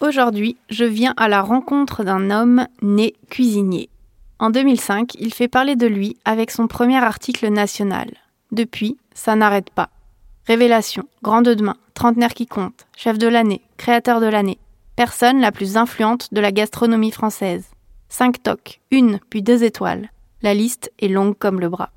Aujourd'hui, je viens à la rencontre d'un homme né cuisinier. En 2005, il fait parler de lui avec son premier article national. Depuis, ça n'arrête pas. Révélation, grande de main, trentenaire qui compte, chef de l'année, créateur de l'année, personne la plus influente de la gastronomie française. Cinq tocs, une puis deux étoiles. La liste est longue comme le bras.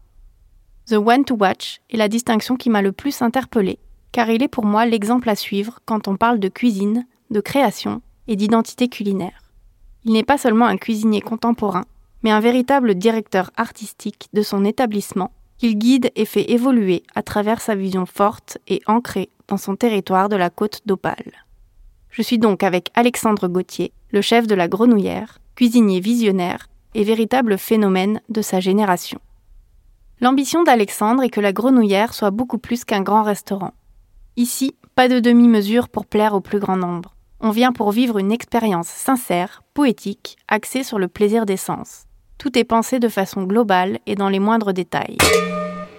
The One to Watch est la distinction qui m'a le plus interpellé, car il est pour moi l'exemple à suivre quand on parle de cuisine, de création et d'identité culinaire. Il n'est pas seulement un cuisinier contemporain, mais un véritable directeur artistique de son établissement qu'il guide et fait évoluer à travers sa vision forte et ancrée dans son territoire de la côte d'Opale. Je suis donc avec Alexandre Gauthier, le chef de la Grenouillère, cuisinier visionnaire et véritable phénomène de sa génération. L'ambition d'Alexandre est que la Grenouillère soit beaucoup plus qu'un grand restaurant. Ici, pas de demi-mesure pour plaire au plus grand nombre. On vient pour vivre une expérience sincère, poétique, axée sur le plaisir des sens. Tout est pensé de façon globale et dans les moindres détails.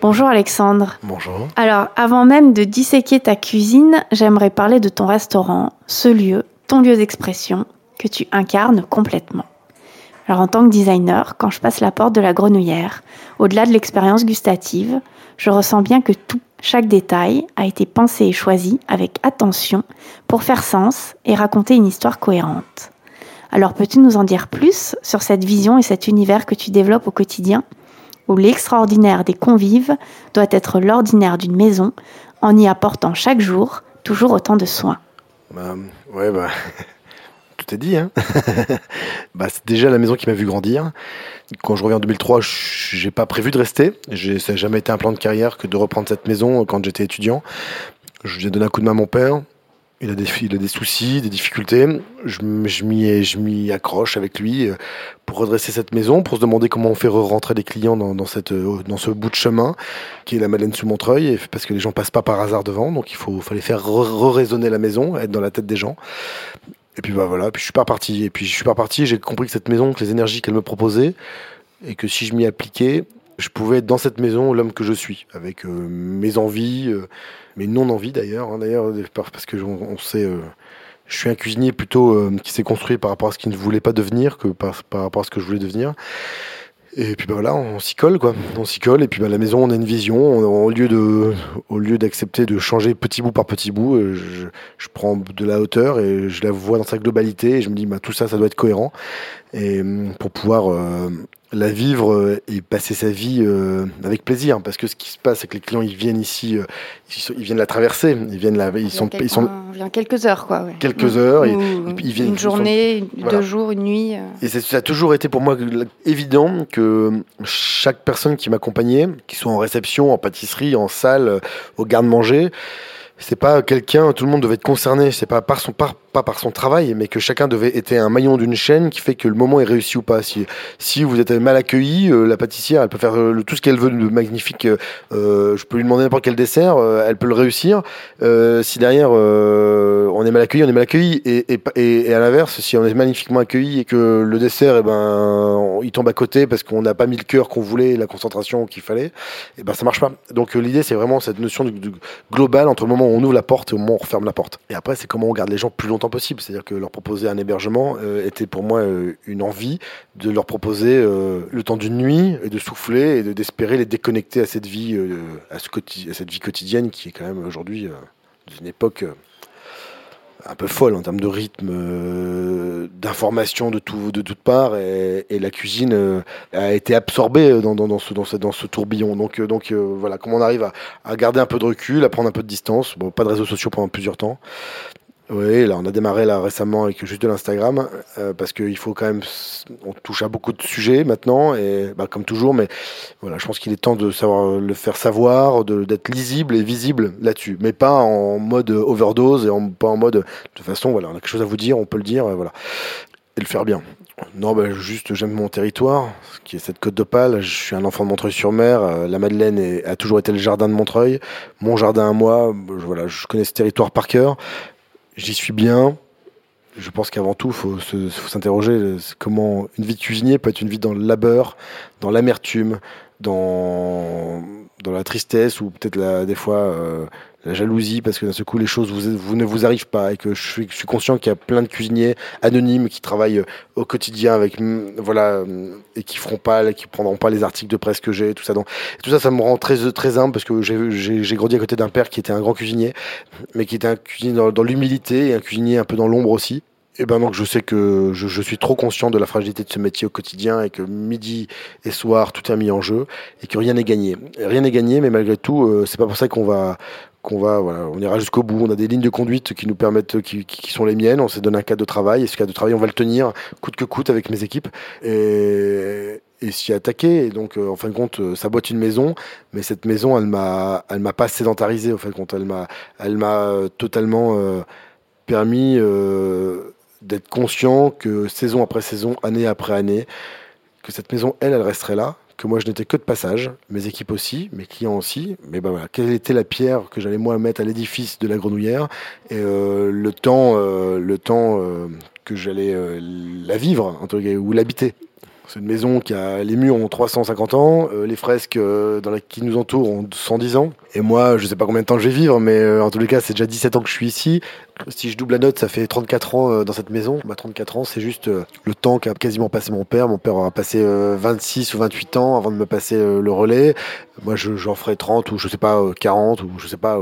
Bonjour Alexandre. Bonjour. Alors, avant même de disséquer ta cuisine, j'aimerais parler de ton restaurant, ce lieu, ton lieu d'expression, que tu incarnes complètement. Alors, en tant que designer, quand je passe la porte de la grenouillère, au-delà de l'expérience gustative, je ressens bien que tout, chaque détail, a été pensé et choisi avec attention pour faire sens et raconter une histoire cohérente. Alors peux-tu nous en dire plus sur cette vision et cet univers que tu développes au quotidien, où l'extraordinaire des convives doit être l'ordinaire d'une maison en y apportant chaque jour toujours autant de soins? Bah, tout est dit. Hein bah, c'est déjà la maison qui m'a vu grandir. Quand je reviens en 2003, j'ai pas prévu de rester. Ça n'a jamais été un plan de carrière que de reprendre cette maison quand j'étais étudiant. Je lui ai donné un coup de main à mon père. Il a des, soucis, des difficultés. Je, m'y accroche avec lui euh, pour redresser cette maison, pour se demander comment on fait rentrer des clients euh, dans ce bout de chemin qui est la Madeleine sous Montreuil, parce que les gens passent pas par hasard devant, donc il fallait faire re-raisonner la maison, être dans la tête des gens. Et puis bah voilà, puis je suis pas reparti. Et puis je suis pas reparti, j'ai compris que cette maison, que les énergies qu'elle me proposait, et que si je m'y appliquais, je pouvais être dans cette maison l'homme que je suis, avec euh, mes envies, euh, mes non-envies d'ailleurs, hein, d'ailleurs parce que on, sait, euh, je suis un cuisinier plutôt qui s'est construit par rapport à ce qu'il ne voulait pas devenir que par rapport à ce que je voulais devenir. Et puis bah voilà, on s'y colle quoi. On s'y colle et puis bah, la maison, on a une vision. au lieu de, au lieu d'accepter de changer petit bout par petit bout, euh, je, je, prends de la hauteur et je la vois dans sa globalité. Et je me dis bah tout ça, ça doit être cohérent. Et hum, pour pouvoir euh, la vivre euh, et passer sa vie euh, avec plaisir. Parce que ce qui se passe c'est que les clients ils viennent ici euh, ils, viennent la traverser. Ils viennent là ils sont ils sont vient quelques heures quoi quelques heures et, ils viennent une journée deux jours une nuit et ça a toujours été pour moi évident que chaque personne qui m'accompagnait qui soit en réception en pâtisserie en salle au garde-manger c'est pas quelqu'un, tout le monde devait être concerné, c'est pas par son par, pas par son travail, mais que chacun devait être un maillon d'une chaîne qui fait que le moment est réussi ou pas. Si, si vous êtes mal accueilli, euh, la pâtissière, elle peut faire euh, tout ce qu'elle veut de magnifique. Euh, je peux lui demander n'importe quel dessert, elle peut le réussir. si derrière on est mal accueilli, on est mal accueilli. Et, et, à l'inverse, si on est magnifiquement accueilli et que le dessert, eh ben, il tombe à côté parce qu'on n'a pas mis le cœur qu'on voulait, la concentration qu'il fallait, eh ben ça marche pas. Donc l'idée, c'est vraiment cette notion de, globale entre le moment où on ouvre la porte et au moment où on referme la porte. Et après, c'est comment on garde les gens plus longtemps possible. C'est-à-dire que leur proposer un hébergement euh, était pour moi euh, une envie de leur proposer euh, le temps d'une nuit et de souffler et d'espérer les déconnecter à cette vie, à, ce à, cette vie quotidienne qui est quand même aujourd'hui d'une époque un peu folle en termes de rythme, euh, d'information de, tout, de toutes parts, et, la cuisine a été absorbée dans, ce, dans, ce, tourbillon. Donc, donc voilà, comment on arrive à, à, garder un peu de recul, à prendre un peu de distance. Bon, pas de réseaux sociaux pendant plusieurs temps. Oui, là, on a démarré là récemment avec juste de l'Instagram euh, parce qu'il faut quand même, on touche à beaucoup de sujets maintenant et bah, comme toujours, mais voilà, je pense qu'il est temps de savoir le faire savoir, d'être lisible et visible là-dessus, mais pas en mode overdose et en, pas en mode de toute façon, voilà, on a quelque chose à vous dire, on peut le dire, voilà, et le faire bien. Non, bah, juste j'aime mon territoire, qui est cette côte d'Opale. Je suis un enfant de Montreuil-sur-Mer. Euh, la Madeleine a toujours été le jardin de Montreuil. Mon jardin à moi, voilà, je connais ce territoire par cœur j'y suis bien. Je pense qu'avant tout, il faut s'interroger comment une vie de cuisinier peut être une vie dans le labeur, dans l'amertume, dans, dans la tristesse ou peut-être des fois euh, la jalousie parce que d'un seul coup les choses vous, vous, ne vous arrivent pas et que je suis, je suis conscient qu'il y a plein de cuisiniers anonymes qui travaillent euh, au quotidien avec mm, voilà mm, et qui feront pas qui prendront pas les articles de presse que j'ai tout ça donc tout ça ça me rend très très humble parce que j'ai grandi à côté d'un père qui était un grand cuisinier mais qui était un cuisinier dans, dans l'humilité et un cuisinier un peu dans l'ombre aussi et ben donc je sais que je, je, suis trop conscient de la fragilité de ce métier au quotidien et que midi et soir tout est mis en jeu et que rien n'est gagné. Rien n'est gagné, mais malgré tout, euh, c'est pas pour ça qu'on va qu'on va voilà, on ira jusqu'au bout. On a des lignes de conduite qui nous permettent, qui, qui sont les miennes. On s'est donné un cadre de travail et ce cadre de travail, on va le tenir coûte que coûte avec mes équipes et, et s'y attaquer. Et donc, euh, en fin de compte, euh, ça boite une maison, mais cette maison, elle m'a, elle m'a pas sédentarisé. En fin de compte, elle m'a, elle m'a totalement permis d'être conscient que saison après saison, année après année, que cette maison, elle, elle resterait là, que moi je n'étais que de passage, mes équipes aussi, mes clients aussi. Mais ben voilà, quelle était la pierre que j'allais moi mettre à l'édifice de la grenouillère et euh, le temps, euh, le temps euh, que j'allais la vivre, ou l'habiter? C'est une maison qui a les murs ont 350 ans, euh, les fresques euh, dans la, qui nous entourent ont 110 ans. Et moi, je sais pas combien de temps je vais vivre, mais euh, en tous les cas, c'est déjà 17 ans que je suis ici. Si je double la note, ça fait 34 ans dans cette maison. Bah, 34 ans, c'est juste le temps qu'a quasiment passé mon père. Mon père aura passé 26 ou 28 ans avant de me passer le relais. Moi, j'en ferai 30 ou je sais pas 40 ou je sais pas,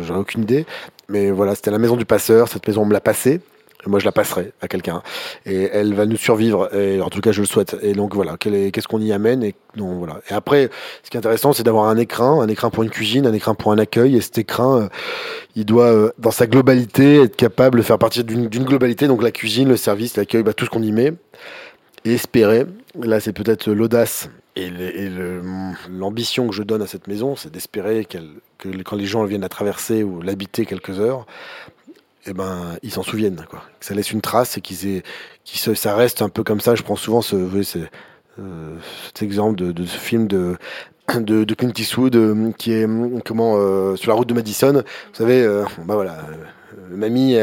j'aurais aucune idée. Mais voilà, c'était la maison du passeur. Cette maison, on me l'a passée moi je la passerai à quelqu'un. Et elle va nous survivre. En tout cas je le souhaite. Et donc voilà. Qu'est-ce qu'on y amène et donc voilà. Et après ce qui est intéressant c'est d'avoir un écrin un écrin pour une cuisine un écrin pour un accueil. Et cet écrin euh, il doit euh, dans sa globalité être capable de faire partie d'une globalité. Donc la cuisine le service l'accueil bah, tout ce qu'on y met. Et espérer là c'est peut-être l'audace et l'ambition que je donne à cette maison, c'est d'espérer que quand les gens viennent la traverser ou l'habiter quelques heures, eh ben, ils s'en souviennent, quoi. Que ça laisse une trace et qu'ils qu ça reste un peu comme ça. Je prends souvent ce, euh, cet exemple de, de, ce film de, de, de Clint Eastwood euh, qui est comment euh, sur la route de Madison. Vous savez, euh, bah voilà, mamie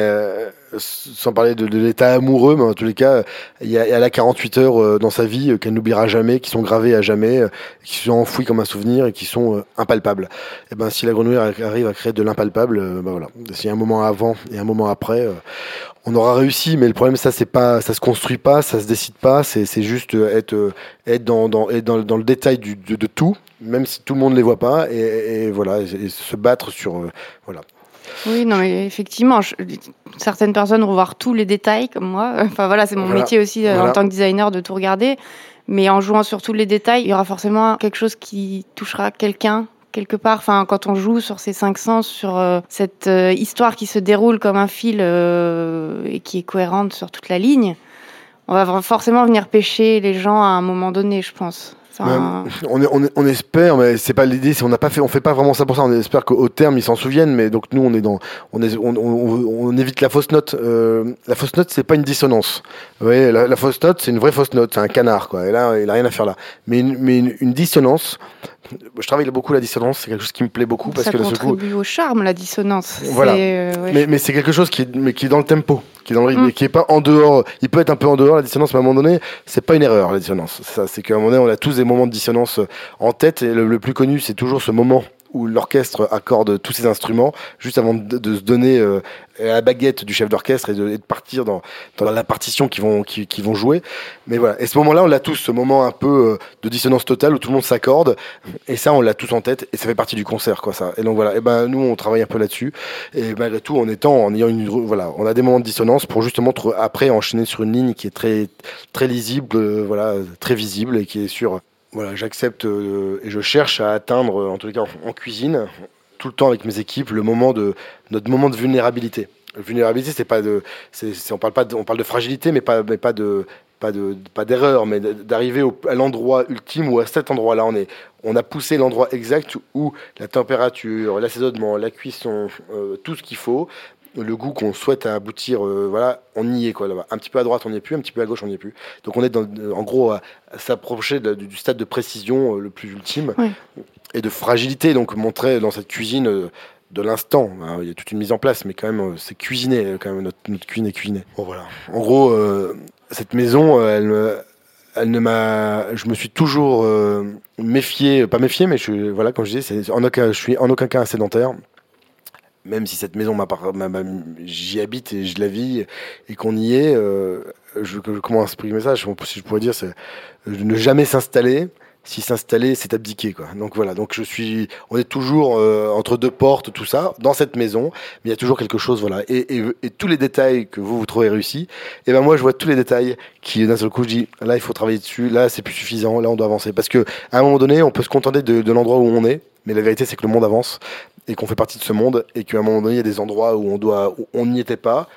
sans parler de, l'état amoureux, mais en tous les cas, il y a, elle a 48 heures euh, dans sa vie euh, qu'elle n'oubliera jamais, qui sont gravées à jamais, euh, qui sont enfouies comme un souvenir et qui sont impalpables. Et eh ben, si la grenouille arrive à créer de l'impalpable, ben voilà. S'il y a un moment avant et un moment après, on aura réussi. Mais le problème, ça, c'est pas, ça se construit pas, ça se décide pas. C'est juste être, être dans, dans, dans, le détail de, tout, même si tout le monde ne les voit pas, et, et voilà, et se battre sur, voilà. Oui, non, mais effectivement, certaines personnes vont voir tous les détails comme moi. Enfin voilà, c'est mon métier aussi euh, en tant que designer de tout regarder. Mais en jouant sur tous les détails, il y aura forcément quelque chose qui touchera quelqu'un quelque part. Enfin, quand on joue sur ces cinq sens, sur euh, cette euh, histoire qui se déroule comme un fil et qui est cohérente sur toute la ligne, on va forcément venir pêcher les gens à un moment donné, je pense on, on, on, espère, mais c'est pas l'idée. On n'a pas fait, on fait pas vraiment ça pour ça. On espère qu'au terme ils s'en souviennent. Mais donc nous, on est dans, on, est, on, évite la fausse note. Euh, la fausse note, c'est pas une dissonance. Vous voyez, la, fausse note, c'est une vraie fausse note. C'est un canard, quoi. Et là, il a rien à faire là. Mais une, mais une dissonance, je travaille beaucoup la dissonance, c'est quelque chose qui me plaît beaucoup parce ça que contribue au charme la dissonance. Voilà. Euh, mais, mais c'est quelque chose qui mais qui est dans le tempo, qui est dans le rythme, mm. qui est pas en dehors. Il peut être un peu en dehors la dissonance, mais à un moment donné, c'est pas une erreur la dissonance. Ça, c'est qu'à un moment donné, on a tous des moments de dissonance en tête et le, plus connu, c'est toujours ce moment où l'orchestre accorde tous ses instruments juste avant de, se donner euh, la baguette du chef d'orchestre et, de, partir dans, dans la partition qu'ils vont, qui, vont jouer. Mais voilà. Et ce moment-là, on l'a tous, ce moment un peu euh, de dissonance totale où tout le monde s'accorde. Et ça, on l'a tous en tête et ça fait partie du concert, quoi, ça. Et donc voilà. Et ben, nous, on travaille un peu là-dessus. Et malgré tout, en étant, en ayant une, voilà, on a des moments de dissonance pour justement après enchaîner sur une ligne qui est très, très lisible, euh, voilà, très visible et qui est sur, voilà, j'accepte euh, et je cherche à atteindre, en les cas en, cuisine, tout le temps avec mes équipes, le moment de notre moment de vulnérabilité. vulnérabilité, c'est pas de, on parle pas, de, on de fragilité, mais pas, mais pas de, pas de, pas d'erreur, mais d'arriver à l'endroit ultime où à cet endroit-là, on est, on a poussé l'endroit exact où la température, l'assaisonnement, la cuisson, euh, tout ce qu'il faut, le goût qu'on souhaite aboutir, euh, voilà, on y est quoi là-bas. Un petit peu à droite, on n'y est plus, un petit peu à gauche, on n'y est plus. Donc on est dans, en gros à, s'approcher du stade de précision euh, le plus ultime et de fragilité. Donc montrer dans cette cuisine euh, de l'instant. Hein, il y a toute une mise en place, mais quand même c'est cuisiné, quand même notre, cuisine est cuisinée. Bon voilà. En gros, cette maison, elle elle ne m'a, je me suis toujours méfié, pas méfié, mais je, voilà, comme je disais, en aucun, je suis en aucun cas un sédentaire même si cette maison, j'y habite et je la vis et qu'on y est, euh, je, comment exprimer ça Si je pourrais dire, c'est ne jamais s'installer. Si s'installer, c'est abdiquer, quoi. Donc voilà. Donc je suis, on est toujours euh, entre deux portes, tout ça, dans cette maison, mais il y a toujours quelque chose, voilà. Et, et, et, tous les détails que vous vous trouvez réussis, et eh ben moi je vois tous les détails qui d'un seul coup je dis, là il faut travailler dessus, là c'est plus suffisant, là on doit avancer, parce que à un moment donné, on peut se contenter de, l'endroit où on est, mais la vérité c'est que le monde avance et qu'on fait partie de ce monde et qu'à un moment donné, il y a des endroits où on doit, on n'y était pas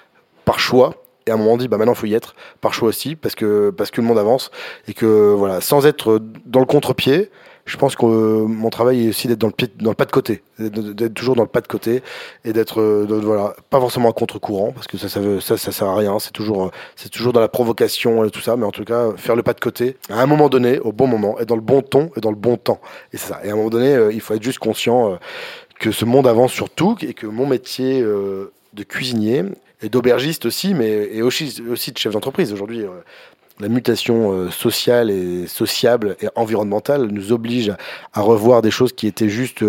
par choix. Et à un moment, on dit, bah maintenant, faut y être par choix aussi, parce que, parce que le monde avance. Et que, voilà, sans être dans le contre-pied, je pense que euh, mon travail est aussi d'être dans le pied, dans le pas de côté, d'être toujours dans le pas de côté et d'être, euh, voilà, pas forcément à contre-courant parce que ça, ça, veut, ça, ça sert à rien. C'est toujours, euh, c'est toujours dans la provocation et tout ça, mais en tout cas, faire le pas de côté à un moment donné, au bon moment, et dans le bon ton et dans le bon temps. Et c'est ça. Et à un moment donné, il faut être juste conscient que ce monde avance sur tout et que mon métier de cuisinier et d'aubergiste aussi, mais et aussi, de chef d'entreprise. Aujourd'hui. Euh, la mutation euh, sociale et sociable et environnementale nous oblige à, revoir des choses qui étaient juste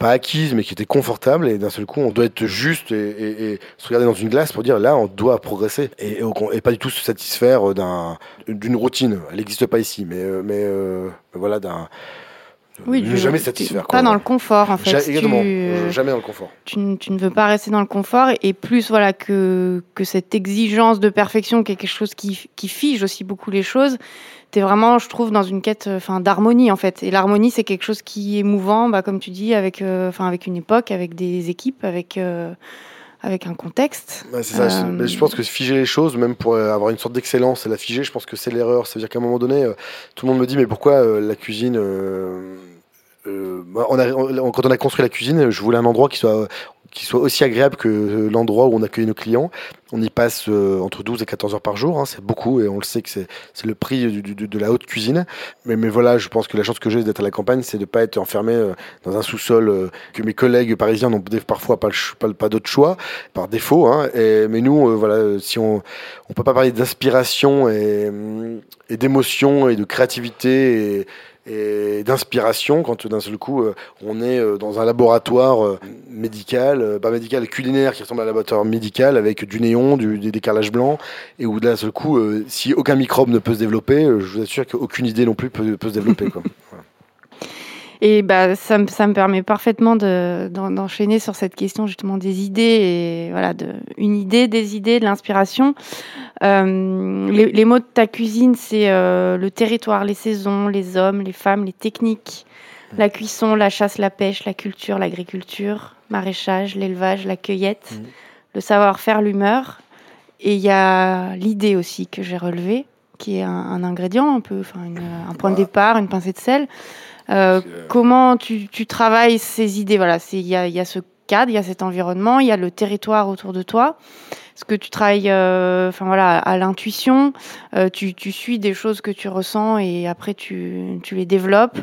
pas acquises mais qui étaient confortables. Et d'un seul coup on doit être juste et, se regarder dans une glace pour dire là on doit progresser. Et, pas du tout se satisfaire d'un d'une routine. Elle n'existe pas ici mais mais voilà d'un oui, ne jamais satisfaire. Pas dans le confort, en fait. jamais dans le confort. Tu, ne veux pas rester dans le confort et plus voilà que, que cette exigence de perfection qui est quelque chose qui, qui fige aussi beaucoup les choses. Tu es vraiment, je trouve, dans une quête enfin, d'harmonie, en fait. Et l'harmonie, c'est quelque chose qui est mouvant, bah, comme tu dis, avec, euh, enfin, avec une époque, avec des équipes, avec... Euh, avec un contexte. c'est ça. Euh, je pense que figer les choses, même pour avoir une sorte d'excellence et la figer, je pense que c'est l'erreur. C'est-à-dire qu'à un moment donné, tout le monde me dit mais pourquoi la cuisine euh, bah, on a, quand on a construit la cuisine, je voulais un endroit qui soit, qui soit aussi agréable que l'endroit où on accueille nos clients. On y passe euh, entre 12 et 14 heures par jour, hein, c'est beaucoup et on le sait que c'est le prix de la haute cuisine. Mais, voilà, je pense que la chance que j'ai d'être à la campagne, c'est de ne pas être enfermé euh, dans un sous-sol que mes collègues parisiens n'ont parfois pas, pas, d'autre choix, par défaut. Hein, mais nous, voilà, si on ne peut pas parler d'inspiration et, d'émotion et de créativité et d'inspiration quand d'un seul coup euh, on est euh, dans un laboratoire euh, médical, pas médical, culinaire qui ressemble à un laboratoire médical avec du néon, des décalages blancs et où d'un seul coup, si aucun microbe ne peut se développer, je vous assure qu'aucune idée non plus peut, peut se développer. Quoi. Et bah, ça, ça me permet parfaitement d'enchaîner sur cette question justement des idées et voilà, de, une idée, des idées, de l'inspiration. Euh, les, les, mots de ta cuisine, c'est euh, le territoire, les saisons, les hommes, les femmes, les techniques, la cuisson, la chasse, la pêche, la culture, l'agriculture, maraîchage, l'élevage, la cueillette, mmh. le savoir-faire, l'humeur. Et il y a l'idée aussi que j'ai relevée, qui est un, un, ingrédient, un peu, enfin un point de départ, une pincée de sel. Euh, comment tu, tu, travailles ces idées? Voilà, il y a, y a, ce cadre, il y a cet environnement, il y a le territoire autour de toi. Est-ce que tu travailles, euh, enfin voilà, à l'intuition? Euh, tu, tu, suis des choses que tu ressens et après tu, tu les développes.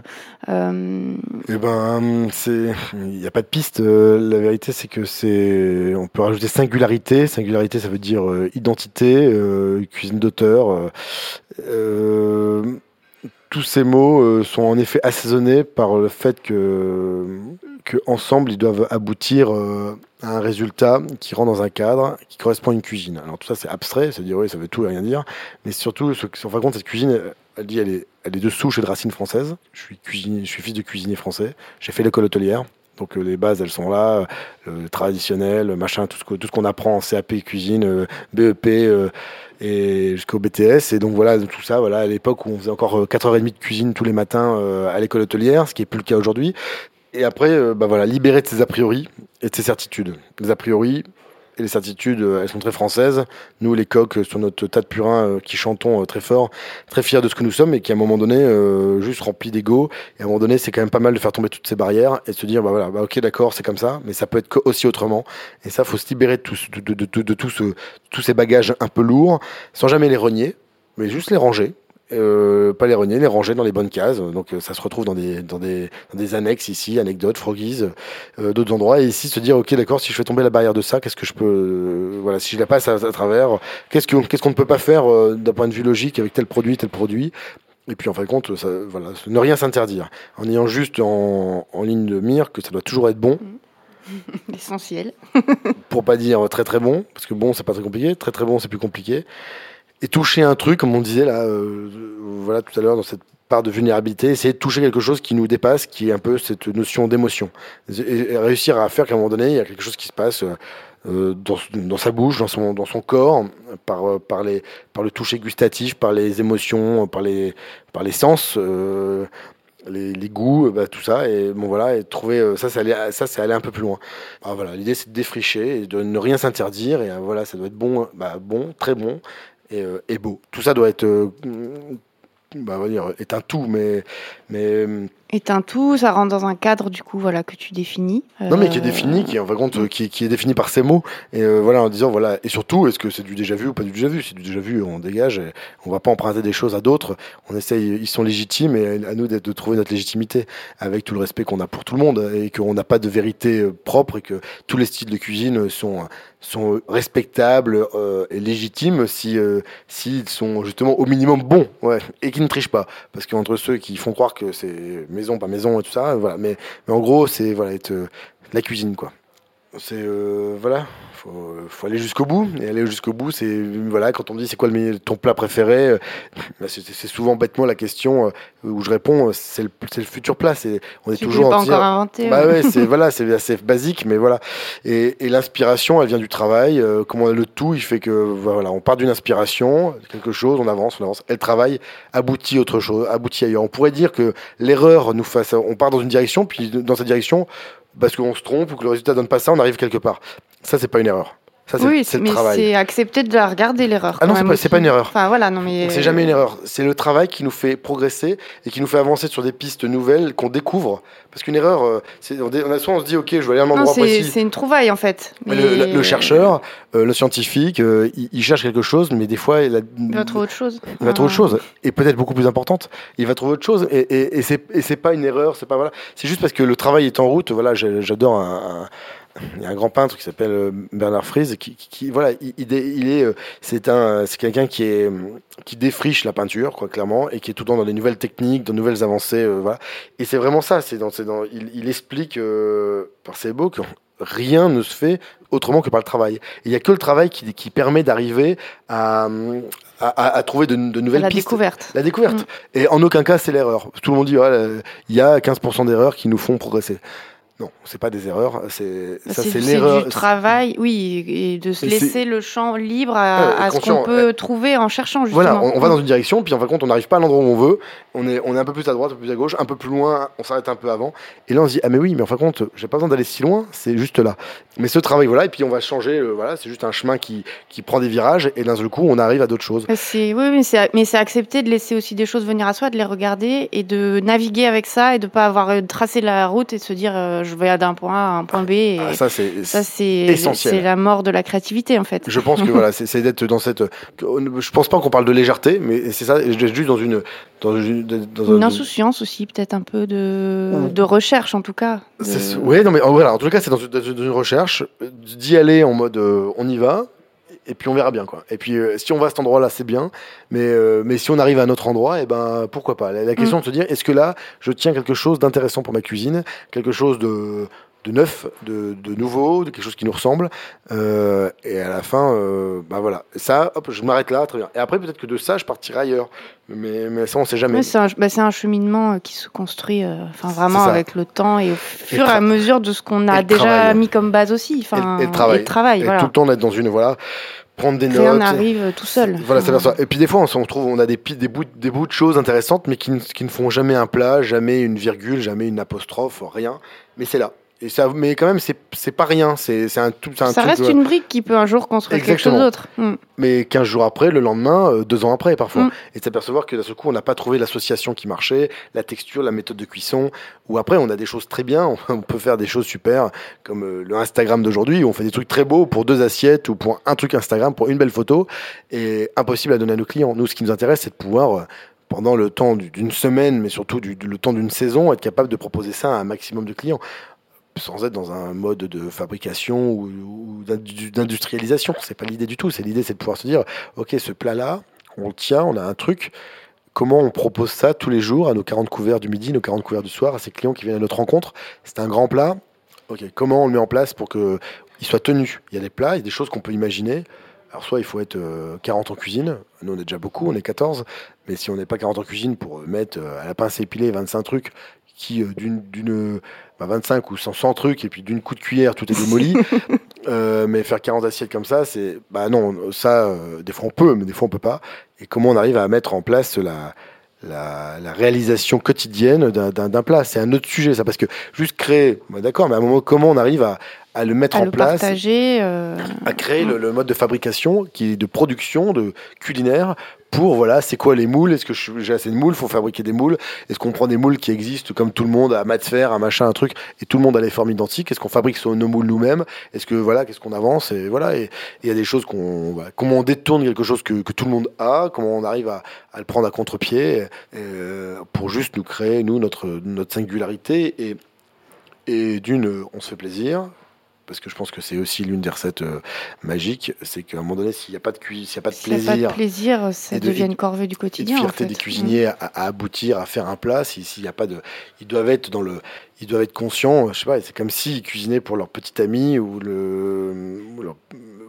Eh ben, c'est, il n'y a pas de piste. La vérité, c'est que c'est, on peut rajouter singularité. Singularité, ça veut dire identité, cuisine d'auteur tous ces mots euh, sont en effet assaisonnés par le fait que, qu'ensemble, ils doivent aboutir euh, à un résultat qui rentre dans un cadre qui correspond à une cuisine. Alors tout ça, c'est abstrait, c'est dire oui, ça veut tout et rien dire, mais surtout, ce qui fin compte, cette cuisine, elle dit elle est, elle est de souche et de racines françaises. Je suis, cuisinier, je suis fils de cuisinier français. J'ai fait l'école hôtelière. Donc euh, les bases, elles sont là, le traditionnel, machin, tout ce, qu'on apprend en CAP cuisine, euh, BEP et jusqu'au BTS. Et donc voilà, tout ça, voilà, à l'époque où on faisait encore 4h30 de cuisine tous les matins à l'école hôtelière, ce qui est plus le cas aujourd'hui. Et après, euh, bah voilà, libérer de ses a priori et de ses certitudes. Les a priori et les certitudes, euh, elles sont très françaises. Nous, les coqs, sur notre tas de purins euh, qui chantons très fort, très fiers de ce que nous sommes, et qui à un moment donné, juste remplis d'ego. Et à un moment donné, c'est quand même pas mal de faire tomber toutes ces barrières et de se dire, bah voilà, bah ok, d'accord, c'est comme ça, mais ça peut être aussi autrement. Et ça, faut se libérer de, de, tous ces bagages un peu lourds, sans jamais les renier, mais juste les ranger euh, pas les renier, les ranger dans les bonnes cases. Donc euh, ça se retrouve dans des, dans des, dans des annexes ici, anecdotes, froggies, euh, d'autres endroits. Et ici se dire, ok, d'accord, si je fais tomber la barrière de ça, qu'est-ce que je peux, euh, voilà, si je la passe à, travers, qu'est-ce qu'on qu'est-ce qu'on ne peut pas faire d'un point de vue logique avec tel produit, tel produit? Et puis en fin de compte, ça, voilà, ne rien s'interdire, en ayant juste en, en, ligne de mire que ça doit toujours être bon. Essentiel. pour pas dire très très bon, parce que bon, c'est pas très compliqué. Très très bon, c'est plus compliqué et toucher un truc, comme on disait là, euh, voilà tout à l'heure dans cette part de vulnérabilité, essayer de toucher quelque chose qui nous dépasse, qui est un peu cette notion d'émotion, et, réussir à faire qu'à un moment donné, il y a quelque chose qui se passe euh, dans, dans, sa bouche, dans son, dans son corps, par, par, les, par le toucher gustatif, par les émotions, par les, par les sens. Euh, les, les, goûts, bah, tout ça, et bon voilà, et trouver ça, c'est aller, ça, c'est aller un peu plus loin. Ah, voilà, l'idée c'est de défricher et de ne rien s'interdire, et voilà, ça doit être bon, bah, bon, très bon, et, euh, et, beau. Tout ça doit être, euh, bah, on va dire, est un tout, mais, mais est un tout, ça rentre dans un cadre du coup voilà que tu définis. Non mais qui est défini, qui est en compte, qui, qui, est défini par ces mots et euh, voilà en disant voilà et surtout est-ce que c'est du déjà vu ou pas du déjà vu? Si c'est du déjà vu, on dégage, et on va pas emprunter des choses à d'autres. On essaye, ils sont légitimes et à nous de trouver notre légitimité avec tout le respect qu'on a pour tout le monde et qu'on n'a pas de vérité euh, propre et que tous les styles de cuisine sont sont respectables euh, et légitimes si s'ils sont justement au minimum bons ouais et qui ne trichent pas parce qu'entre ceux qui font croire que c'est maison, pas maison et tout ça. Voilà. Mais, mais en gros, c'est voilà, être, euh, la cuisine, quoi. C'est euh, voilà, faut, faut aller jusqu'au bout. Et aller jusqu'au bout, c'est voilà, quand on me dit c'est quoi le, ton plat préféré, euh, bah, c'est souvent bêtement la question où je réponds, c'est le, le, futur plat. C'est on est toujours pas encore inventé. Bah ouais, c'est voilà, c'est assez basique, mais voilà. Et, et l'inspiration, elle vient du travail. comment le tout, il fait que voilà, on part d'une inspiration, quelque chose, on avance, on avance. Et le travail aboutit autre chose, aboutit ailleurs. On pourrait dire que l'erreur nous fasse, on part dans une direction, puis dans cette direction parce qu'on se trompe ou que le résultat donne pas ça, on arrive quelque part. Ça, c'est pas une erreur. Ça, oui, mais c'est accepter de la regarder l'erreur. Ah non, c'est pas, pas, une erreur. Enfin voilà, non mais. C'est jamais une erreur. C'est le travail qui nous fait progresser et qui nous fait avancer sur des pistes nouvelles qu'on découvre. Parce qu'une erreur, euh, on a soit on se dit ok, je vais aller à un endroit précis. C'est une trouvaille en fait. Le, chercheur, euh, le scientifique, euh, il, cherche quelque chose, mais des fois il, va trouver autre chose. Il va trouver autre chose et peut-être beaucoup plus importante. Il va trouver autre chose et, et, et c'est pas une erreur, c'est pas voilà. C'est juste parce que le travail est en route. Voilà, j'adore un il y a un grand peintre qui s'appelle euh, Bernard Fries qui, qui, voilà il, il est euh, c'est un c'est quelqu'un qui est qui défriche la peinture quoi clairement et qui est tout le temps dans des nouvelles techniques dans de nouvelles avancées euh, voilà et c'est vraiment ça c'est dans, dans il, il explique par ses mots que rien ne se fait autrement que par le travail. il n'y a que le travail qui, qui permet d'arriver à, à, à, trouver de, de nouvelles la pistes. Découverte. La découverte. Mm. Et en aucun cas, c'est l'erreur. Tout le monde dit, il y a 15% d'erreurs qui nous font progresser. Non, c'est pas des erreurs, c'est ça c'est l'erreur. du travail, oui, et de se laisser le champ libre à, ce qu'on peut trouver en cherchant justement. Voilà, on, va dans une direction, puis en fin de compte, on n'arrive pas à l'endroit où on veut, on est, on est un peu plus à droite, un peu plus à gauche, un peu plus loin, on s'arrête un peu avant, et là on se dit ah mais oui, mais en fin de compte, j'ai pas besoin d'aller si loin, c'est juste là. Mais ce travail, voilà, et puis on va changer, euh, voilà, c'est juste un chemin qui, qui prend des virages, et d'un seul coup, on arrive à d'autres choses. C'est oui, mais c'est mais c'est accepter de laisser aussi des choses venir à soi, de les regarder et de naviguer avec ça et de pas avoir euh, tracé la route et de se dire euh, je vais d'un point A un point B. Ah, ça, c'est essentiel. C'est la mort de la créativité, en fait. Je pense que voilà, c'est d'être dans cette. Je pense pas qu'on parle de légèreté, mais c'est ça, juste dans une. Dans une, une insouciance aussi, peut-être un peu de, de recherche, en tout cas. Oui, non, mais voilà, en tout cas, c'est dans, une recherche, d'y aller en mode euh, on y va, et puis on verra bien quoi. Et puis euh, si on va à cet endroit-là, c'est bien, mais euh, mais si on arrive à un autre endroit, et eh ben pourquoi pas? La, la question Mm. de se dire, est-ce que là, je tiens quelque chose d'intéressant pour ma cuisine, quelque chose de de neuf, de, de nouveau, de quelque chose qui nous ressemble, euh, et à la fin, euh, bah voilà. Et ça, hop, je m'arrête là, très bien. Et après, peut-être que de ça, je partirai ailleurs. Mais, mais ça, on sait jamais. Ouais, c'est un, bah, c'est un cheminement euh, qui se construit enfin, vraiment avec le temps et au fur et à mesure de ce qu'on et a déjà travail. mis comme base aussi. Enfin, et le travail. Et le travail, et tout le temps, on est dans une, voilà, prendre des Rien notes. n'arrive euh, tout seul. Voilà, ça. Et puis des fois, on se retrouve, on a des, bouts, des bouts de choses intéressantes, mais qui, ne- qui ne font jamais un plat, jamais une virgule, jamais une apostrophe, rien. Mais c'est là. Et ça, mais quand même, c'est pas rien. C'est c'est un tout, un Ça truc, reste une brique qui peut un jour construire quelque chose d'autre. Mm. Mais 15 jours après, le lendemain, euh, deux ans après parfois. Mm. Et de s'apercevoir que d'un seul coup, on n'a pas trouvé l'association qui marchait, la texture, la méthode de cuisson. Ou après, on a des choses très bien. On, peut faire des choses super, comme euh, le Instagram d'aujourd'hui, où on fait des trucs très beaux pour deux assiettes ou pour un truc Instagram, pour une belle photo. Et impossible à donner à nos clients. Nous, ce qui nous intéresse, c'est de pouvoir. euh, pendant le temps du- d'une semaine, mais surtout du- le temps d'une saison, être capable de proposer ça à un maximum de clients sans être dans un mode de fabrication ou, ou d'indu- d'industrialisation. C'est pas l'idée du tout. C'est l'idée, c'est de pouvoir se dire, ok, ce plat-là, on le tient, on a un truc. Comment on propose ça tous les jours à nos 40 couverts du midi, nos 40 couverts du soir, à ces clients qui viennent à notre rencontre? C'est un grand plat. Ok, comment on le met en place pour que il soit tenu? Il y a des plats, il y a des choses qu'on peut imaginer. Alors soit il faut être euh, 40 en cuisine, nous on est déjà beaucoup, on est 14, mais si on n'est pas 40 en cuisine pour euh, mettre euh, à la pince épilée 25 trucs qui euh, d'une d'une bah, 25 ou 100, 100 trucs et puis d'une coup de cuillère tout est démoli, euh, mais faire 40 assiettes comme ça, c'est bah non, ça euh, des fois on peut, mais des fois on peut pas. Et comment on arrive à mettre en place la la, la réalisation quotidienne d'un- d'un d'un plat, c'est un autre sujet ça, parce que juste créer, bah, d'accord, mais à un moment comment on arrive à, à le mettre À en le place partager. euh, à créer le, le mode de fabrication qui est de production de culinaire pour voilà c'est quoi les moules? Est-ce que j'ai assez de moules? Faut fabriquer des moules. Est-ce qu'on prend des moules qui existent comme tout le monde à mat de fer un machin un truc et tout le monde a les formes identiques? Est-ce qu'on fabrique nos moules nous-mêmes? Est-ce que voilà qu'est-ce qu'on avance? Et voilà et et il y a des choses qu'on voilà, comment on détourne quelque chose que, que tout le monde a comment on arrive à, à le prendre à contre-pied euh, pour juste nous créer nous notre notre singularité et et d'une on se fait plaisir parce que je pense que c'est aussi l'une des recettes euh, magiques, c'est qu'à un moment donné, s'il n'y a pas de cuit, s'il n'y a pas de a plaisir, pas de plaisir, ça de- devient une corvée du et de quotidien. en fierté fait. des cuisiniers à, à aboutir à faire un plat, si- s'il n'y a pas de, ils doivent être dans le, ils doivent être conscients. Je sais pas, c'est comme s'ils cuisinaient pour leur petit ami ou le, ou leur,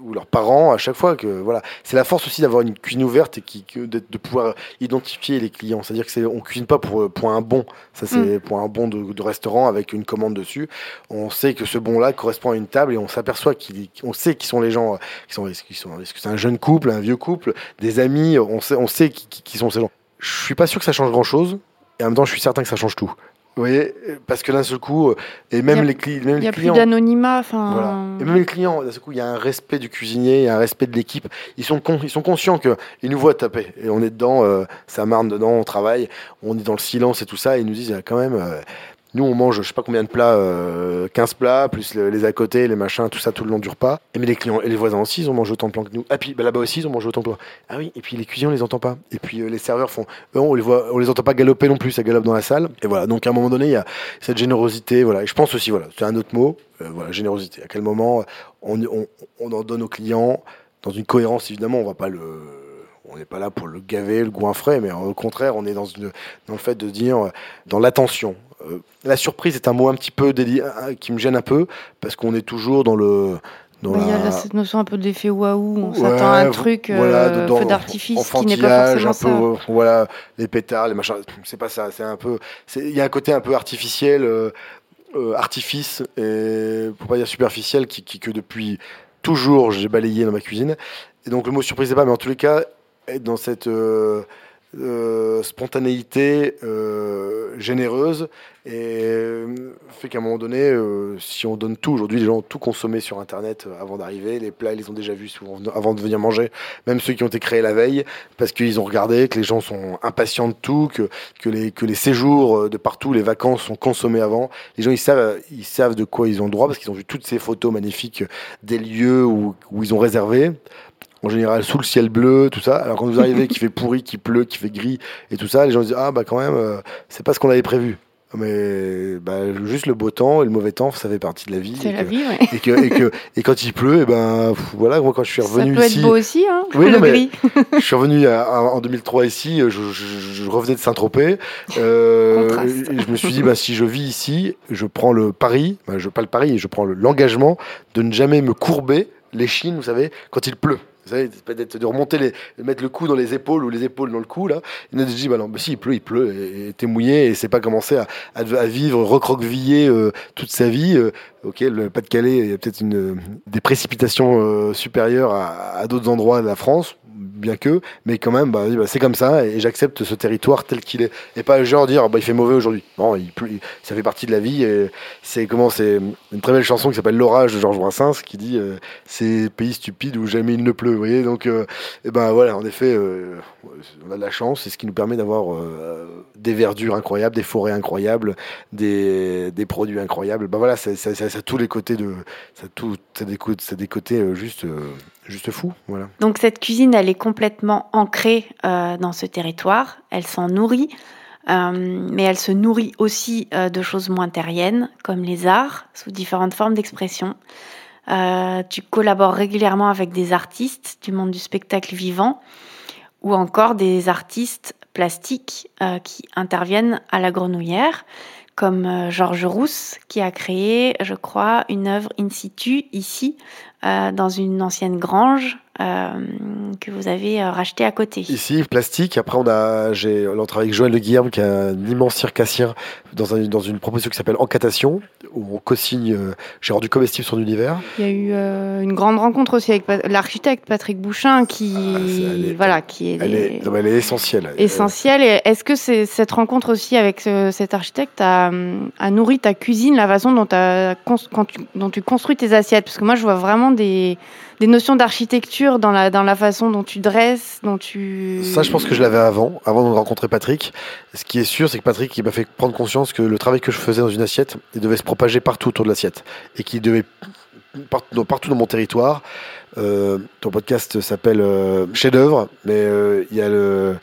ou leurs parents à chaque fois que voilà. C'est la force aussi d'avoir une cuisine ouverte et qui, de, de pouvoir identifier les clients. C'est-à-dire que c'est, on cuisine pas pour pour un bon. Ça c'est pour un bon de, de restaurant avec une commande dessus. On sait que ce bon-là correspond à une table et on s'aperçoit qu'il, on sait qui sont les gens, euh, qui sont, qui sont, est-ce que c'est un jeune couple, un vieux couple, des amis. On sait, on sait qui, qui- qui sont ces gens. Je suis pas sûr que ça change grand-chose. Et en même temps, je suis certain que ça change tout. Vous voyez, parce que d'un seul coup, euh, et même a- les, cli- même Il n'y a plus clients. d'anonymat. Voilà. Et même les clients, d'un seul coup, il y a un respect du cuisinier, il y a un respect de l'équipe. Ils sont, ils sont conscients qu'ils nous voient taper. Et on est dedans, euh, ça marne dedans, on travaille, on est dans le silence et tout ça. Et ils nous disent, ah, quand même, euh, nous, on mange, je sais pas combien de plats, euh, 15 plats, plus le- les à côté, les machins, tout ça, tout le long du repas. Et mais les clients et les voisins aussi, ils ont mangé autant de plats que nous. Ah, puis bah, là-bas aussi, ils ont mangé autant que toi. Ah oui, et puis les cuisiniers, on les entend pas. Et puis euh, les serveurs font, eux, on les voit, on les entend pas galoper non plus, ça galope dans la salle. Et voilà, donc à un moment donné, il y a cette générosité, voilà. Et je pense aussi, voilà, c'est un autre mot, euh, voilà, générosité. À quel moment on, on, on en donne aux clients dans une cohérence, évidemment, on va pas le. On n'est pas là pour le gaver, le goinfrer, mais au contraire, on est dans, le fait de dire, dans l'attention. Euh, la surprise est un mot un petit peu déli- euh, qui me gêne un peu, parce qu'on est toujours dans le. Il y a cette notion un peu d'effet waouh, on Ouais, s'attend à un truc, voilà, euh, feu d'artifice, qui n'est pas forcément un peu, ça. euh, voilà, les pétards, les machins, c'est pas ça, c'est un peu, il y a un côté un peu artificiel, euh, euh, artifice, et pour pas dire superficiel, qui, qui- que depuis toujours j'ai balayé dans ma cuisine. Et donc le mot surprise n'est pas, mais en tous les cas, être dans cette euh, spontanéité euh, généreuse. Et euh, fait qu'à un moment donné, si on donne tout, aujourd'hui les gens ont tout consommé sur Internet avant d'arriver, les plats ils les ont déjà vus souvent avant de venir manger, même ceux qui ont été créés la veille, parce qu'ils ont regardé, que les gens sont impatients de tout, que, que, les, que les séjours de partout, les vacances sont consommés avant. Les gens ils savent, ils savent de quoi ils ont le droit, parce qu'ils ont vu toutes ces photos magnifiques des lieux où, où ils ont réservé en général sous le ciel bleu, tout ça. Alors quand vous arrivez, qui fait pourri, qui pleut, qui fait gris et tout ça, les gens disent ah bah quand même, euh, c'est pas ce qu'on avait prévu. mais bah, juste le beau temps et le mauvais temps, ça fait partie de la vie. C'est la vie, ouais. Et, que, et, que, et quand il pleut, et ben voilà, moi quand je suis revenu ça peut ici. être beau aussi, hein, Oui, le non, mais- gris. je suis revenu à- en 2003 ici, je, je- je revenais de Saint-Tropez. euh, je me suis dit, bah, si je vis ici, je prends le pari, bah, je, pas le pari, je prends le- l'engagement de ne jamais me courber l'échine, vous savez, quand il pleut. Vous peut-être de remonter, les, mettre le cou dans les épaules ou les épaules dans le cou, là. Il m'a dit, bah non, bah si, il pleut, il pleut, et t'es mouillé, et c'est pas commencer à vivre recroquevillé euh, toute sa vie. euh, ok, le Pas-de-Calais, il y a peut-être des précipitations euh, supérieures à, d'autres endroits de la France, bien que, mais quand même, bah, bah, c'est comme ça, et j'accepte ce territoire tel qu'il est. Et pas genre dire, bah, il fait mauvais aujourd'hui. Non, ça fait partie de la vie, c'est comment, c'est une très belle chanson qui s'appelle L'orage de Georges Brassens, qui dit, euh, c'est pays stupide où jamais il ne pleut, vous voyez, donc, euh, ben voilà, en effet, euh, on a de la chance, c'est ce qui nous permet d'avoir des verdures incroyables, des forêts incroyables, des, des produits incroyables. Ben voilà, ça, ça tous les côtés de, ça tout, ça a des ça des côtés euh, juste, euh, juste fous, voilà. Donc cette cuisine, elle est complètement ancrée euh, dans ce territoire. Elle s'en nourrit, mais elle se nourrit aussi de choses moins terriennes, comme les arts, sous différentes formes d'expression. Tu collabores régulièrement avec des artistes du monde du spectacle vivant, ou encore des artistes plastiques qui interviennent à la grenouillère, comme euh, Georges Rousse, qui a créé, je crois, une œuvre in situ ici, euh, dans une ancienne grange euh, que vous avez euh, rachetée à côté. Ici, plastique. Après, on a, j'ai, on travaille avec Joël Le Guillerme, qui est un immense circassien dans, un- dans une proposition qui s'appelle Encatation, où on co-signe, euh, j'ai rendu comestible son univers. Il y a eu euh, une grande rencontre aussi avec l'architecte Patrick Bouchin, qui, Ah, est- voilà, qui est, Elle est, non, mais elle est essentielle. essentielle. Et Est-ce que c'est cette rencontre aussi avec ce- cet architecte a, a nourri ta cuisine, la façon dont, t'as cons- quand tu, dont tu construis tes assiettes? Parce que moi, je vois vraiment des, notions d'architecture dans la, dans la façon dont tu dresses, dont tu... Ça, je pense que je l'avais avant, avant de rencontrer Patrick. Ce qui est sûr, c'est que Patrick, m'a fait prendre conscience que le travail que je faisais dans une assiette, il devait se propager partout autour de l'assiette. Et qu'il devait, partout dans mon territoire, euh, ton podcast s'appelle euh, Chef-d'œuvre, mais euh, il y a le.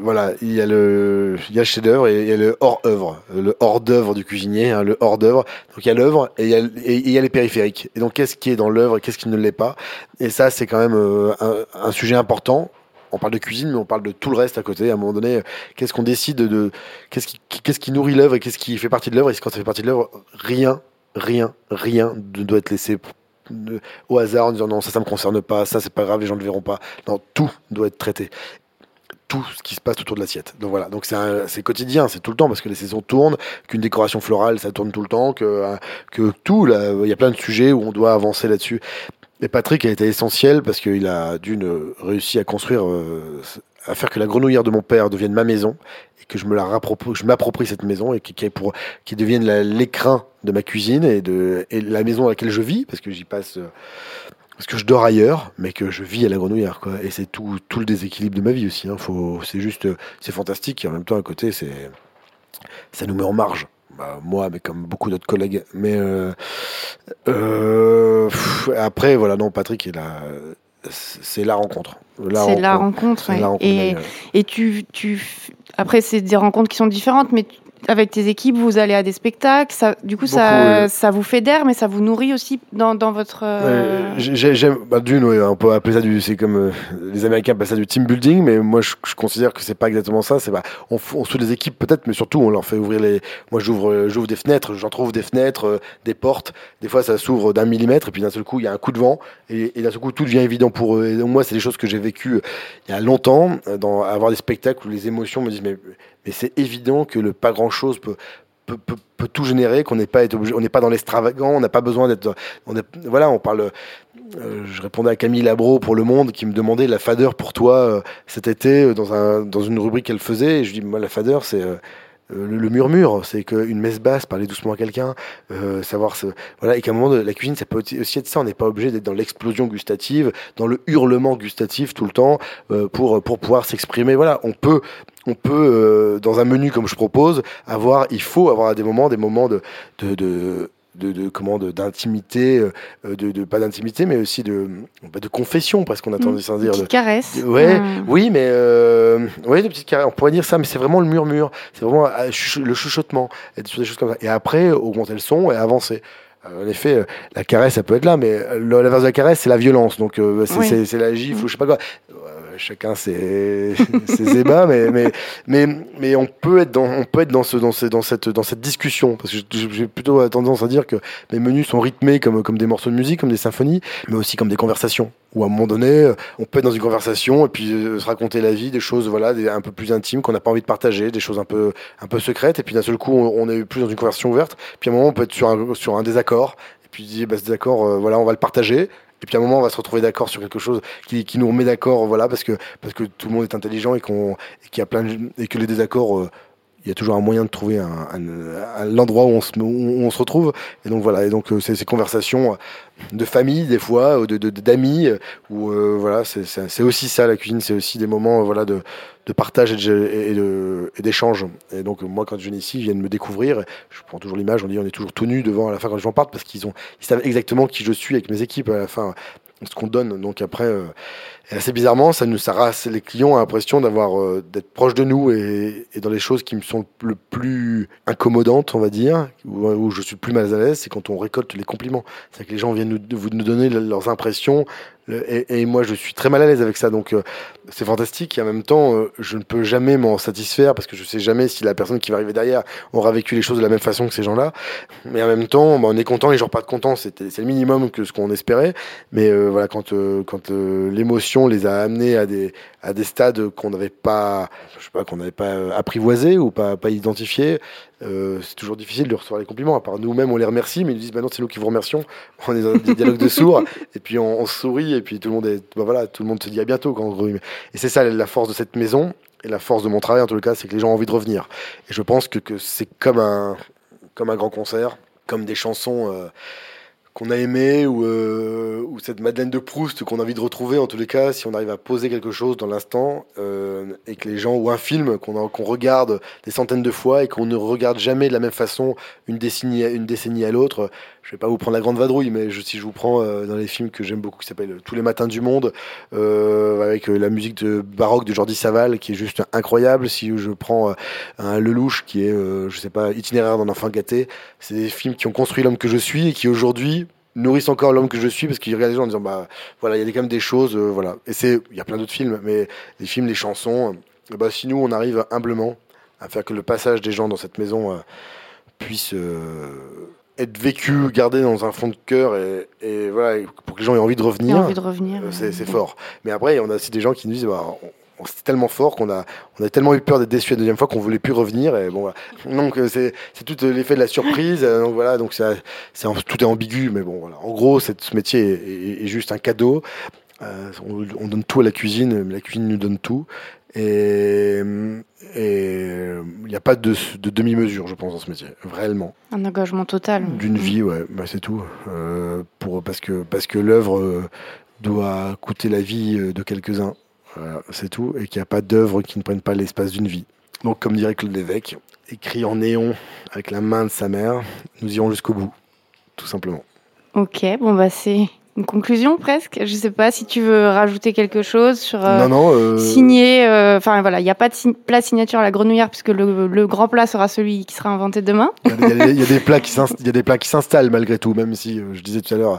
voilà, il y a le, y a chef-d'œuvre et il y a le hors-œuvre, le hors-d'œuvre du cuisinier, hein, le hors-d'œuvre. Donc il y a l'œuvre et il y a, les périphériques. Et donc qu'est-ce qui est dans l'œuvre et qu'est-ce qui ne l'est pas? Et ça, c'est quand même un, un sujet important. On parle de cuisine, mais on parle de tout le reste à côté. À un moment donné, qu'est-ce qu'on décide de, qu'est-ce qui, qu'est-ce qui nourrit l'œuvre et qu'est-ce qui fait partie de l'œuvre? Et quand ça fait partie de l'œuvre, rien, rien, rien ne doit être laissé au hasard en disant non, ça, ça me concerne pas, ça, c'est pas grave, les gens ne le verront pas. Non, tout doit être traité. Tout ce qui se passe autour de l'assiette. Donc voilà, donc c'est quotidien, c'est tout le temps parce que les saisons tournent, qu'une décoration florale ça tourne tout le temps, que, hein, que tout, il y a plein de sujets où on doit avancer là-dessus. Et Patrick a été essentiel parce qu'il a d'une euh, réussi à construire, euh, à faire que la grenouillère de mon père devienne ma maison et que je me la je m'approprie cette maison et qui, devienne l'écrin de ma cuisine et de la maison dans laquelle je vis parce que j'y passe. euh, parce que je dors ailleurs, mais que je vis à la grenouillère, quoi. Et c'est tout, tout le déséquilibre de ma vie aussi. Hein. Faut, c'est juste, c'est fantastique. Et en même temps, à côté, c'est, ça nous met en marge. Bah, moi, mais comme beaucoup d'autres collègues. Mais euh, euh, après, voilà, non, Patrick, il a, c'est la rencontre. C'est la rencontre. C'est ouais. la rencontre Et, et tu, tu, après, c'est des rencontres qui sont différentes, mais avec tes équipes, vous allez à des spectacles. Ça, du coup, ça, Beaucoup, ça vous fédère, mais ça vous nourrit aussi dans, dans votre. euh, J'aime, bah, d'une, ouais, on peut appeler ça du, c'est comme euh, les Américains appellent ça du team building, mais moi je, je considère que c'est pas exactement ça. C'est bah, on, on des équipes peut-être, mais surtout on leur fait ouvrir les. Moi j'ouvre, euh, j'ouvre des fenêtres, j'en trouve des fenêtres, euh, des portes. Des fois ça s'ouvre d'un millimètre et puis d'un seul coup il y a un coup de vent et, et d'un seul coup tout devient évident pour eux. Et donc, moi c'est des choses que j'ai vécues il y a longtemps, dans avoir des spectacles où les émotions me disent mais, mais c'est évident que le pas grand chose peut tout générer, qu'on n'est pas obligé, on n'est pas dans l'extravagant, on n'a pas besoin d'être, voilà, on parle. euh, je répondais à Camille Labro pour Le Monde qui me demandait la fadeur pour toi euh, cet été euh, dans un dans une rubrique qu'elle faisait. Et je dis moi la fadeur c'est euh, le, le murmure, c'est qu'une messe basse, parler doucement à quelqu'un, euh, savoir ce, voilà, et qu'à un moment de la cuisine, ça peut aussi être ça. On n'est pas obligé d'être dans l'explosion gustative, dans le hurlement gustatif tout le temps euh, pour pour pouvoir s'exprimer. Voilà, on peut on peut euh, dans un menu comme je propose avoir, il faut avoir à des moments des moments de de, de de, de comment d'intimité, de, de, pas d'intimité, mais aussi de, bah, de confession, parce qu'on a tendance à dire. De caresses. Ouais, oui, mais euh, ouais, des petites caresses. On pourrait dire ça, mais c'est vraiment le murmure, c'est vraiment le chuchotement, et des choses comme ça. Et après, augmenter le son et avancer. En effet, la caresse, ça peut être là, mais l'inverse de la caresse, c'est la violence. Donc, c'est la gifle ou je sais pas quoi chacun ses, ses ébats, mais, mais, mais, mais on peut être dans, on peut être dans, ce, dans, ce, dans, cette, dans cette discussion. Parce que j'ai plutôt tendance à dire que mes menus sont rythmés comme, comme des morceaux de musique, comme des symphonies, mais aussi comme des conversations. Où à un moment donné, on peut être dans une conversation et puis euh, se raconter la vie, des choses voilà, un peu plus intimes qu'on n'a pas envie de partager, des choses un peu, un peu secrètes. Et puis d'un seul coup, on, on, est plus dans une conversation ouverte. Puis à un moment, on peut être sur un, sur un désaccord. Et puis bah, ce désaccord, euh, voilà, on va le partager. Et puis à un moment, on va se retrouver d'accord sur quelque chose qui, qui nous remet d'accord, voilà, parce que parce que tout le monde est intelligent et qu'on qu'il y a plein et que les désaccords euh, il y a toujours un moyen de trouver un, un, l'endroit où on se retrouve. Et donc voilà. Et donc euh, c'est ces conversations de famille des fois de d'amis de, où euh, voilà c'est aussi ça la cuisine. C'est aussi des moments voilà de, de partage et d'échange. Et, donc moi quand je viens ici ils viennent me découvrir. Je prends toujours l'image. On dit on est toujours tout nu devant à la fin quand les gens partent parce qu'ils savent exactement qui je suis avec mes équipes à la fin ce qu'on donne. Donc après euh, et assez bizarrement, ça nous, ça les clients ont l'impression d'avoir, euh, d'être proches de nous et, dans les choses qui me sont le plus incommodantes, on va dire, où, où je suis le plus mal à l'aise, c'est quand on récolte les compliments. C'est que les gens viennent nous, vous nous donner leurs impressions, et, moi, je suis très mal à l'aise avec ça. Donc, euh, c'est fantastique. Et en même temps, euh, je ne peux jamais m'en satisfaire parce que je sais jamais si la personne qui va arriver derrière aura vécu les choses de la même façon que ces gens-là. Mais en même temps, bah, on est content, les gens pas de content. C'est le minimum que ce qu'on espérait. Mais euh, voilà, quand l'émotion les a amenés à des, à des stades qu'on n'avait pas, je sais pas, qu'on n'avait pas apprivoisés ou pas, pas identifiés, euh, c'est toujours difficile de recevoir les compliments. À part nous-mêmes, on les remercie, mais ils nous disent maintenant c'est nous qui vous remercions. On est dans des dialogues de sourds, et puis on, on, sourit, et puis tout le monde est, bah voilà, tout le monde se dit à bientôt. Quand Et c'est ça la force de cette maison, et la force de mon travail en tout cas, c'est que les gens ont envie de revenir. Et je pense que, que c'est comme un, comme un grand concert, comme des chansons. Euh, qu'on a aimé ou, euh, ou cette Madeleine de Proust qu'on a envie de retrouver en tous les cas si on arrive à poser quelque chose dans l'instant euh, et que les gens ou un film qu'on regarde des centaines de fois et qu'on ne regarde jamais de la même façon une décennie une décennie à l'autre je vais pas vous prendre la grande vadrouille mais si je vous prends euh, dans les films que j'aime beaucoup qui s'appellent Tous les matins du monde euh, avec la musique de baroque de Jordi Saval qui est juste incroyable. Si je prends un Lelouch qui est je sais pas itinéraire d'un enfant gâté c'est des films qui ont construit l'homme que je suis et qui aujourd'hui nourrissent encore l'homme que je suis parce qu'il regarde les gens en disant bah voilà il y a quand même des choses euh, voilà. Et c'est il y a plein d'autres films mais les films les chansons euh, bah si nous on arrive humblement à faire que le passage des gens dans cette maison euh, puisse euh, être vécu gardé dans un fond de cœur et, et, voilà pour que les gens aient envie de revenir, envie de revenir c'est fort mais après on a aussi des gens qui nous disent bah, on, c'était tellement fort qu'on a, on a tellement eu peur d'être déçu la deuxième fois qu'on voulait plus revenir. Et bon, voilà. donc euh, c'est, c'est tout l'effet de la surprise. Euh, donc voilà, donc c'est, c'est tout est ambigu, mais bon, voilà. En gros, cette, ce métier est, est, est, juste un cadeau. Euh, on, on, donne tout à la cuisine, mais la cuisine nous donne tout. Et il n'y a pas de, de demi-mesure, je pense, dans ce métier, réellement. Un engagement total. D'une vie, ouais, bah, c'est tout. Euh, pour, parce que, parce que l'œuvre euh, doit coûter la vie de quelques-uns. Voilà, c'est tout. Et qu'il n'y a pas d'œuvre qui ne prenne pas l'espace d'une vie. Donc, comme dirait Claude Lévesque, écrit en néon avec la main de sa mère, nous irons jusqu'au bout, tout simplement. Ok, bon, bah, c'est une conclusion presque. Je sais pas si tu veux rajouter quelque chose sur euh, non, non, euh... signer. Enfin euh, voilà, il n'y a pas de si plat signature à la grenouillère puisque le, le, grand plat sera celui qui sera inventé demain. Il y, a des plats qui il y a des plats qui s'installent malgré tout, même si euh, je disais tout à l'heure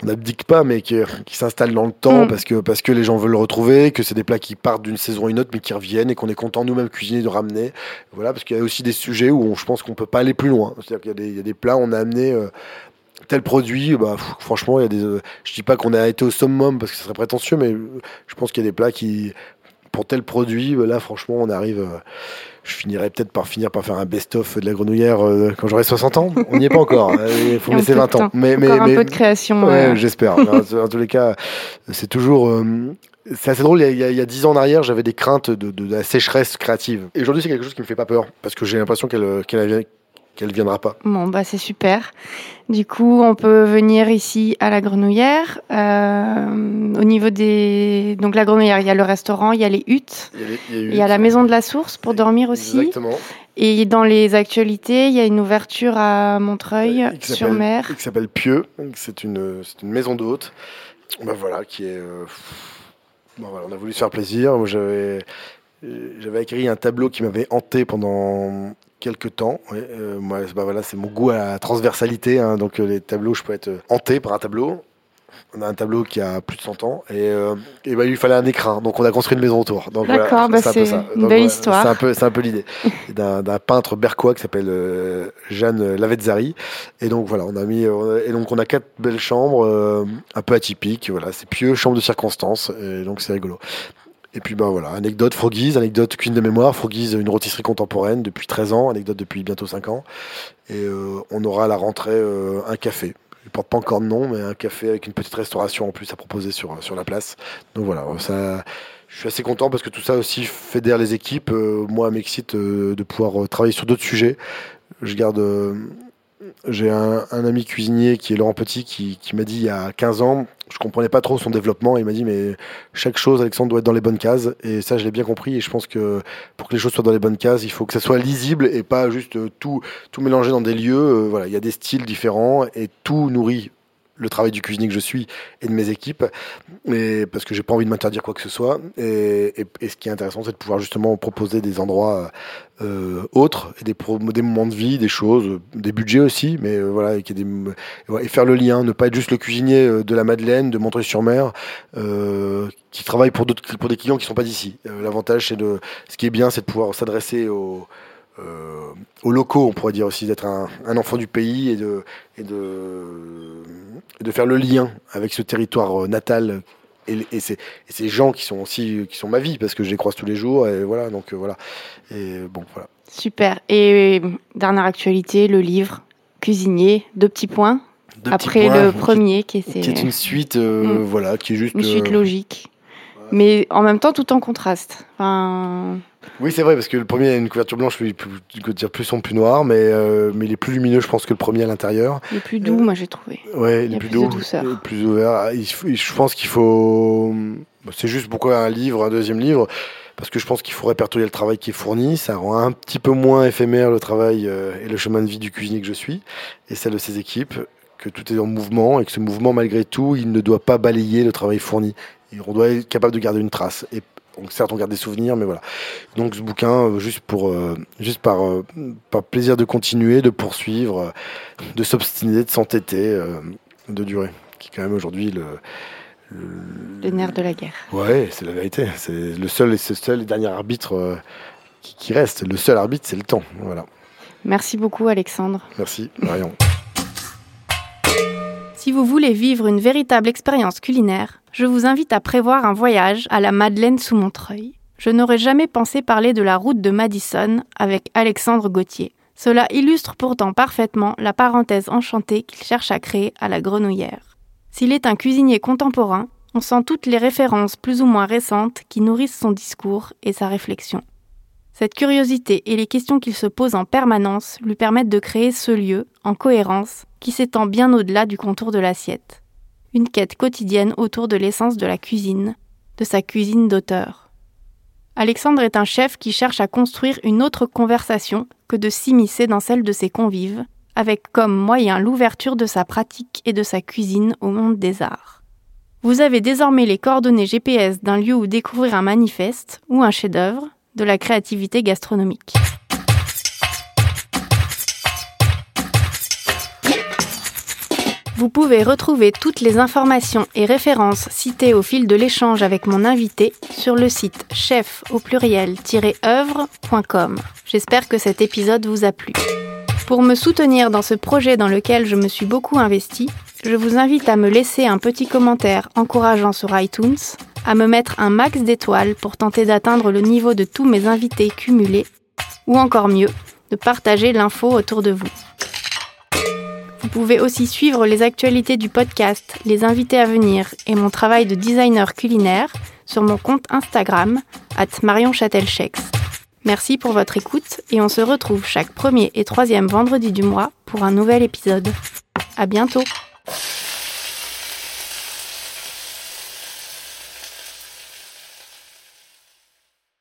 qu'on n'abdique pas, mais qui, qui s'installent dans le temps mm. parce que parce que les gens veulent le retrouver, que c'est des plats qui partent d'une saison à une autre, mais qui reviennent et qu'on est content nous-mêmes cuisiner de ramener. Voilà, parce qu'il y a aussi des sujets où on, je pense qu'on peut pas aller plus loin. C'est-à-dire qu'il y a des il y a des plats on a amené euh, tel produit, bah, franchement, il y a des. Euh, je dis pas qu'on a été au summum parce que ce serait prétentieux, mais je pense qu'il y a des plats qui, pour tel produit, bah, là, franchement, on arrive. Euh, je finirai peut-être par finir par faire un best-of de la grenouillère euh, quand j'aurai 60 ans. On n'y est pas encore. Il faut me laisser 20 ans. Mais, mais, un mais, peu de création. Ouais, j'espère. en tous les cas, c'est toujours. Euh, c'est assez drôle, il y, a, il y a 10 ans en arrière, j'avais des craintes de, de, de, la sécheresse créative. Et aujourd'hui, c'est quelque chose qui me fait pas peur, parce que j'ai l'impression qu'elle qu'elle qu'elle viendra pas. Bon, bah c'est super. Du coup, on peut venir ici à la Grenouillère. Euh, au niveau des. Donc, la Grenouillère, il y a le restaurant, il y a les huttes, il y a, les, il y a, il y a la maison de la source pour dormir aussi. Exactement. Et dans les actualités, il y a une ouverture à Montreuil sur mer. Qui s'appelle Pieux. C'est une, une maison d'hôte. Ben voilà, qui est. Euh, bon, voilà, on a voulu se faire plaisir. Moi, j'avais, j'avais écrit un tableau qui m'avait hanté pendant quelques temps. Euh, moi, bah voilà, c'est mon goût à la transversalité. Hein, donc, les tableaux, je peux être hanté par un tableau. On a un tableau qui a plus de 100 ans et, euh, bah, il lui fallait un écrin. Donc on a construit une maison autour. D'accord, bah, c'est une belle histoire. C'est un peu, c'est un peu l'idée d'un peintre berquois qui s'appelle euh, Jeanne Lavezzari. Et donc voilà, on a mis et donc on a quatre belles chambres euh, un peu atypiques. Voilà, c'est pieux, chambre de circonstance. Et donc c'est rigolo. Et puis ben voilà, anecdote Froggies, anecdote cuisine de mémoire, Froggies une rôtisserie contemporaine depuis 13 ans, anecdote depuis bientôt 5 ans. Et on aura à la rentrée un café il porte pas encore de nom, mais un café avec une petite restauration en plus à proposer sur, sur la place. Donc voilà, ça, je suis assez content parce que tout ça aussi fédère les équipes. Euh, moi, m'excite euh, de pouvoir euh, travailler sur d'autres sujets. Je garde j'ai un, ami cuisinier qui est Laurent Petit qui, m'a dit il y a 15 ans, je comprenais pas trop son développement. Il m'a dit mais chaque chose, Alexandre, doit être dans les bonnes cases. Et ça, je l'ai bien compris. Et je pense que pour que les choses soient dans les bonnes cases, il faut que ça soit lisible et pas juste tout, tout mélanger dans des lieux. Euh, voilà, il y a des styles différents et tout nourrit le travail du cuisinier que je suis et de mes équipes, mais parce que j'ai pas envie de m'interdire quoi que ce soit. Et, ce qui est intéressant, c'est de pouvoir justement proposer des endroits euh, autres et des, des, moments de vie, des choses, des budgets aussi, mais euh, voilà, et, et, faire le lien, ne pas être juste le cuisinier euh, de la Madeleine, de Montreuil-sur-Mer, qui travaille pour pour des clients qui sont pas d'ici. L'avantage, c'est de, ce qui est bien, c'est de pouvoir s'adresser aux euh, aux locaux, on pourrait dire aussi, d'être un, enfant du pays et de, et de, de faire le lien avec ce territoire euh, natal et, et, ces, ces, gens qui sont aussi qui sont ma vie parce que je les croise tous les jours et voilà donc euh, voilà et bon voilà. Super. Et dernière actualité, le livre Cuisinier, deux petits points. Après le premier qui, qui, est une suite, mm. voilà, qui est juste une suite logique, mais en même temps tout en contraste. Enfin, oui, c'est vrai, parce que le premier a une couverture blanche, plus, plus, plus, plus sombre, plus noir, mais, euh, mais il est plus lumineux, je pense, que le premier à l'intérieur. Il est plus doux, moi, j'ai trouvé. Ouais, il, est plus, doux, plus ouvert. je pense qu'il faut. C'est juste pourquoi un livre, un deuxième livre parce que je pense qu'il faut répertorier le travail qui est fourni. Ça rend un petit peu moins éphémère le travail euh, et le chemin de vie du cuisinier que je suis et celle de ses équipes, que tout est en mouvement et que ce mouvement, malgré tout, il ne doit pas balayer le travail fourni. on doit être capable de garder une trace. Et donc certes, on garde des souvenirs, mais voilà. Donc ce bouquin, euh, juste pour, euh, juste par, euh, par plaisir de continuer, de poursuivre, de s'obstiner, de s'entêter, de durer, qui est quand même aujourd'hui le, le, nerf de la guerre. Ouais, c'est la vérité. C'est le seul et ce seul et dernier arbitre qui, qui, reste. Le seul arbitre, c'est le temps. Voilà. Merci beaucoup, Alexandre. Merci, Marion. Si vous voulez vivre une véritable expérience culinaire, je vous invite à prévoir un voyage à la Madeleine sous Montreuil. Je n'aurais jamais pensé parler de la route de Madison avec Alexandre Gauthier. Cela illustre pourtant parfaitement la parenthèse enchantée qu'il cherche à créer à la grenouillère. S'il est un cuisinier contemporain, on sent toutes les références plus ou moins récentes qui nourrissent son discours et sa réflexion. Cette curiosité et les questions qu'il se pose en permanence lui permettent de créer ce lieu, en cohérence, qui s'étend bien au-delà du contour de l'assiette. Une quête quotidienne autour de l'essence de la cuisine, de sa cuisine d'auteur. Alexandre est un chef qui cherche à construire une autre conversation que de s'immiscer dans celle de ses convives, avec comme moyen l'ouverture de sa pratique et de sa cuisine au monde des arts. Vous avez désormais les coordonnées GPS d'un lieu où découvrir un manifeste ou un chef-d'œuvre, de la créativité gastronomique. Vous pouvez retrouver toutes les informations et références citées au fil de l'échange avec mon invité sur le site chef au pluriel-œuvre.com. J'espère que cet épisode vous a plu. Pour me soutenir dans ce projet dans lequel je me suis beaucoup investi, je vous invite à me laisser un petit commentaire encourageant sur iTunes à me mettre un max d'étoiles pour tenter d'atteindre le niveau de tous mes invités cumulés, ou encore mieux, de partager l'info autour de vous. Vous pouvez aussi suivre les actualités du podcast, les invités à venir et mon travail de designer culinaire sur mon compte Instagram, at Merci pour votre écoute et on se retrouve chaque premier et troisième vendredi du mois pour un nouvel épisode. À bientôt!